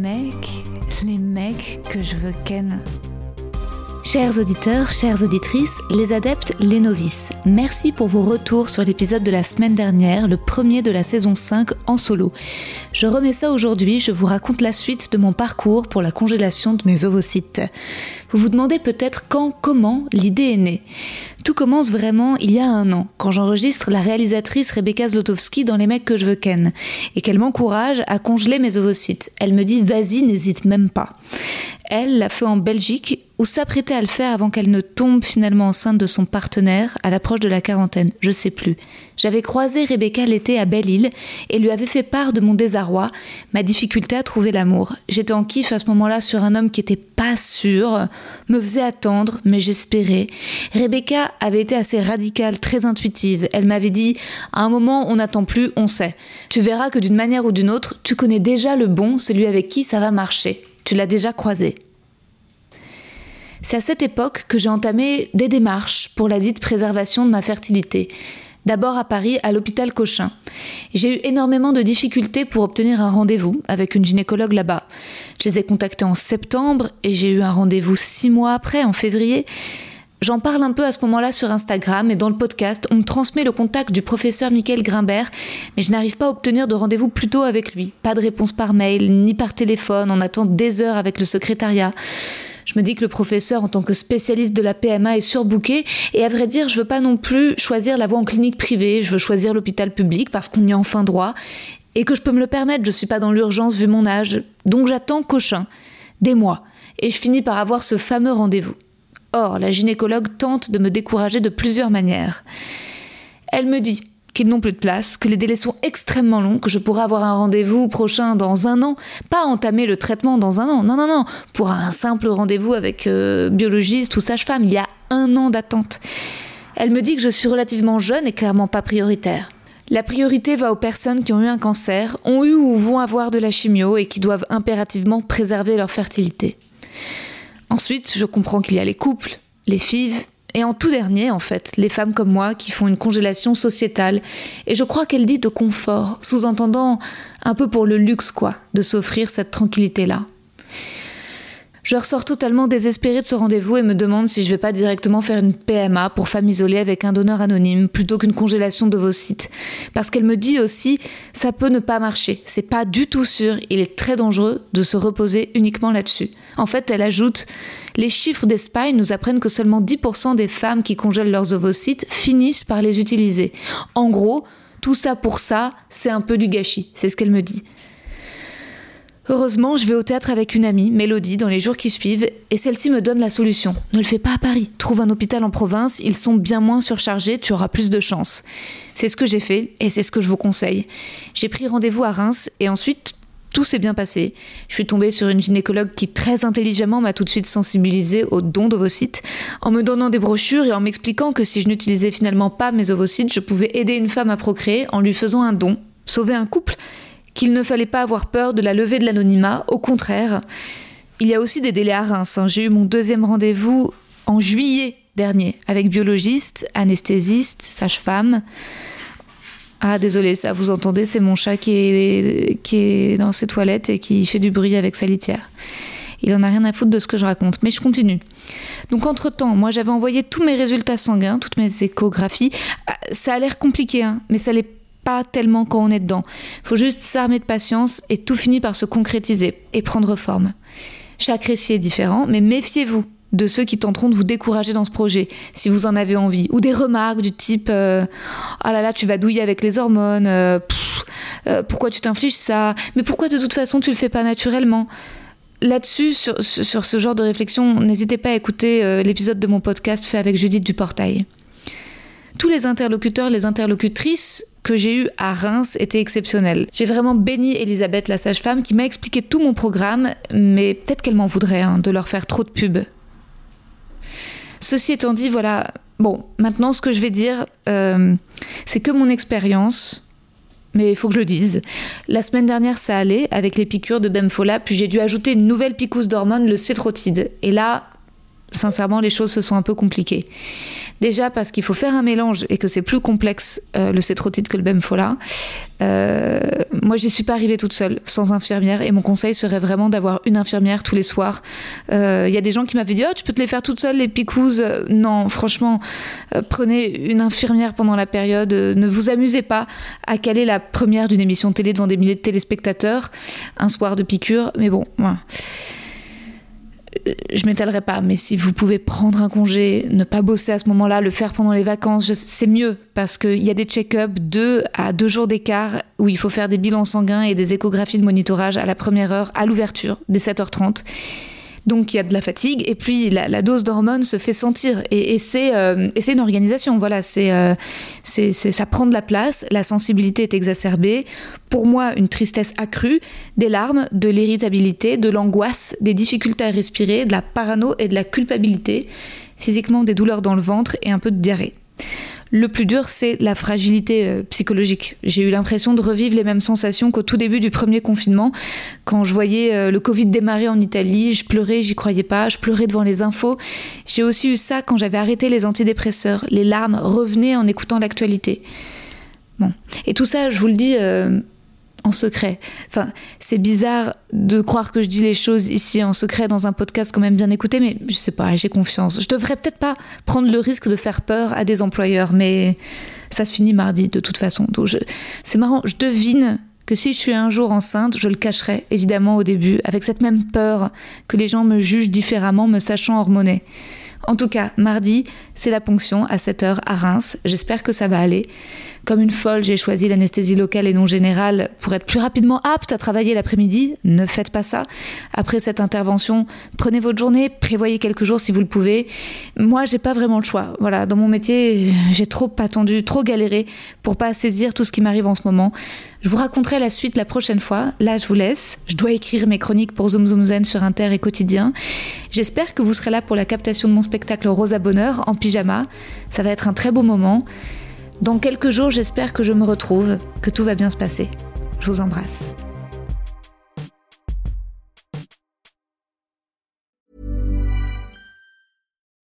Mecs, les mecs que je veux ken. Chers auditeurs, chères auditrices, les adeptes, les novices, merci pour vos retours sur l'épisode de la semaine dernière, le premier de la saison 5 en solo. Je remets ça aujourd'hui, je vous raconte la suite de mon parcours pour la congélation de mes ovocytes. Vous vous demandez peut-être quand, comment l'idée est née. Tout commence vraiment il y a un an, quand j'enregistre la réalisatrice Rebecca Zlotowski dans Les mecs que je veux ken, et qu'elle m'encourage à congeler mes ovocytes. Elle me dit vas-y, n'hésite même pas. Elle l'a fait en Belgique, ou s'apprêtait à le faire avant qu'elle ne tombe finalement enceinte de son partenaire à l'approche de la quarantaine, je sais plus. J'avais croisé Rebecca l'été à Belle-Île et lui avais fait part de mon désarroi, ma difficulté à trouver l'amour. J'étais en kiff à ce moment-là sur un homme qui était pas me faisait attendre, mais j'espérais. Rebecca avait été assez radicale, très intuitive. Elle m'avait dit à un moment on n'attend plus, on sait. Tu verras que d'une manière ou d'une autre, tu connais déjà le bon, celui avec qui ça va marcher. Tu l'as déjà croisé. C'est à cette époque que j'ai entamé des démarches pour la dite préservation de ma fertilité. D'abord à Paris, à l'hôpital Cochin. J'ai eu énormément de difficultés pour obtenir un rendez-vous avec une gynécologue là-bas. Je les ai contactés en septembre et j'ai eu un rendez-vous six mois après, en février. J'en parle un peu à ce moment-là sur Instagram et dans le podcast, on me transmet le contact du professeur Michael Grimbert, mais je n'arrive pas à obtenir de rendez-vous plus tôt avec lui. Pas de réponse par mail, ni par téléphone, on attend des heures avec le secrétariat. Je me dis que le professeur, en tant que spécialiste de la PMA, est surbooké. Et à vrai dire, je veux pas non plus choisir la voie en clinique privée. Je veux choisir l'hôpital public parce qu'on y a enfin droit. Et que je peux me le permettre. Je suis pas dans l'urgence vu mon âge. Donc j'attends Cochin. Des mois. Et je finis par avoir ce fameux rendez-vous. Or, la gynécologue tente de me décourager de plusieurs manières. Elle me dit qu'ils n'ont plus de place, que les délais sont extrêmement longs, que je pourrais avoir un rendez-vous prochain dans un an, pas entamer le traitement dans un an, non, non, non, pour un simple rendez-vous avec euh, biologiste ou sage-femme, il y a un an d'attente. Elle me dit que je suis relativement jeune et clairement pas prioritaire. La priorité va aux personnes qui ont eu un cancer, ont eu ou vont avoir de la chimio et qui doivent impérativement préserver leur fertilité. Ensuite, je comprends qu'il y a les couples, les fives, et en tout dernier, en fait, les femmes comme moi qui font une congélation sociétale. Et je crois qu'elle dit de confort, sous-entendant un peu pour le luxe, quoi, de s'offrir cette tranquillité-là. Je ressors totalement désespérée de ce rendez-vous et me demande si je vais pas directement faire une PMA pour femme isolée avec un donneur anonyme plutôt qu'une congélation d'ovocytes. Parce qu'elle me dit aussi, ça peut ne pas marcher. C'est pas du tout sûr. Il est très dangereux de se reposer uniquement là-dessus. En fait, elle ajoute, les chiffres d'Espagne nous apprennent que seulement 10% des femmes qui congèlent leurs ovocytes finissent par les utiliser. En gros, tout ça pour ça, c'est un peu du gâchis. C'est ce qu'elle me dit. Heureusement, je vais au théâtre avec une amie, Mélodie, dans les jours qui suivent, et celle-ci me donne la solution. Ne le fais pas à Paris. Trouve un hôpital en province, ils sont bien moins surchargés, tu auras plus de chance. C'est ce que j'ai fait, et c'est ce que je vous conseille. J'ai pris rendez-vous à Reims, et ensuite, tout s'est bien passé. Je suis tombée sur une gynécologue qui très intelligemment m'a tout de suite sensibilisée aux dons d'ovocytes, en me donnant des brochures et en m'expliquant que si je n'utilisais finalement pas mes ovocytes, je pouvais aider une femme à procréer en lui faisant un don, sauver un couple? Qu'il ne fallait pas avoir peur de la levée de l'anonymat, au contraire. Il y a aussi des délais à Reims. hein. J'ai eu mon deuxième rendez-vous en juillet dernier avec biologiste, anesthésiste, sage-femme. Ah désolé, ça vous entendez, c'est mon chat qui est, qui est dans ses toilettes et qui fait du bruit avec sa litière. Il en a rien à foutre de ce que je raconte, mais je continue. Donc entre-temps, moi j'avais envoyé tous mes résultats sanguins, toutes mes échographies. Ah, Ça a l'air compliqué, hein, mais ça l'est pas tellement quand on est dedans. Faut juste s'armer de patience et tout finit par se concrétiser et prendre forme. Chaque récit est différent, mais méfiez-vous de ceux qui tenteront de vous décourager dans ce projet, si vous en avez envie, ou des remarques du type euh, Ah là là, tu vas douiller avec les hormones, euh, euh, pourquoi tu t'infliges ça, mais pourquoi de toute façon tu le fais pas naturellement? Là-dessus, sur, sur, ce genre de réflexion, n'hésitez pas à écouter l'épisode de mon podcast fait avec Judith Duportail. Tous les interlocuteurs, les interlocutrices que j'ai eu à Reims était exceptionnel. J'ai vraiment béni Elisabeth, la sage-femme, qui m'a expliqué tout mon programme, mais peut-être qu'elle m'en voudrait hein, de leur faire trop de pub. Ceci étant dit, voilà, bon, maintenant ce que je vais dire, euh, c'est que mon expérience, mais il faut que je le dise. La semaine dernière, ça allait avec les piqûres de Bemfola, puis j'ai dû ajouter une nouvelle picouse d'hormones, le cétrotide. Et là, sincèrement, les choses se sont un peu compliquées. Déjà parce qu'il faut faire un mélange et que c'est plus complexe euh, le cétrotide que le bemfola. Euh, moi, j'y suis pas arrivée toute seule, sans infirmière, et mon conseil serait vraiment d'avoir une infirmière tous les soirs. Il euh, y a des gens qui m'avaient dit Oh, tu peux te les faire toute seule, les picouses. Non, franchement, prenez une infirmière pendant la période. ne vous amusez pas à caler la première d'une émission télé devant des milliers de téléspectateurs un soir de piqûre. Mais bon, voilà je m'étalerai pas, mais si vous pouvez prendre un congé, ne pas bosser à ce moment-là, le faire pendant les vacances, c'est mieux parce qu'il y a des check-ups deux à deux jours d'écart où il faut faire des bilans sanguins et des échographies de monitorage à la première heure, à l'ouverture, dès 7h30. Donc il y a de la fatigue et puis la, dose d'hormones se fait sentir et, euh, c'est une organisation. Voilà, euh, c'est ça prend de la place, la sensibilité est exacerbée. Pour moi, une tristesse accrue, des larmes, de l'irritabilité, de l'angoisse, des difficultés à respirer, de la parano et de la culpabilité, physiquement des douleurs dans le ventre et un peu de diarrhée. Le plus dur, c'est la fragilité euh, psychologique. J'ai eu l'impression de revivre les mêmes sensations qu'au tout début du premier confinement. Quand je voyais euh, le Covid démarrer en Italie, je pleurais, j'y croyais pas, je pleurais devant les infos. J'ai aussi eu ça quand j'avais arrêté les antidépresseurs. Les larmes revenaient en écoutant l'actualité. Bon. Et tout ça, je vous le dis, euh, en secret. Enfin, c'est bizarre de croire que je dis les choses ici en secret dans un podcast quand même bien écouté, mais je sais pas, j'ai confiance. Je devrais peut-être pas prendre le risque de faire peur à des employeurs, mais ça se finit mardi de toute façon. Donc c'est marrant, je devine que si je suis un jour enceinte, je le cacherai évidemment au début, avec cette même peur que les gens me jugent différemment, me sachant hormoner. En tout cas, mardi, c'est la ponction à 7h à Reims. J'espère que ça va aller. Comme une folle, j'ai choisi l'anesthésie locale et non générale pour être plus rapidement apte à travailler l'après-midi. Ne faites pas ça. Après cette intervention, prenez votre journée, prévoyez quelques jours si vous le pouvez. Moi, j'ai pas vraiment le choix. Voilà, dans mon métier, j'ai trop attendu, trop galéré pour pas saisir tout ce qui m'arrive en ce moment. Je vous raconterai la suite la prochaine fois. Là, je vous laisse. Je dois écrire mes chroniques pour Zoom Zoom Zen sur Inter et Quotidien. J'espère que vous serez là pour la captation de mon spectacle Rosa Bonheur en pyjama. Ça va être un très beau moment. Dans quelques jours, j'espère que je me retrouve, que tout va bien se passer. Je vous embrasse.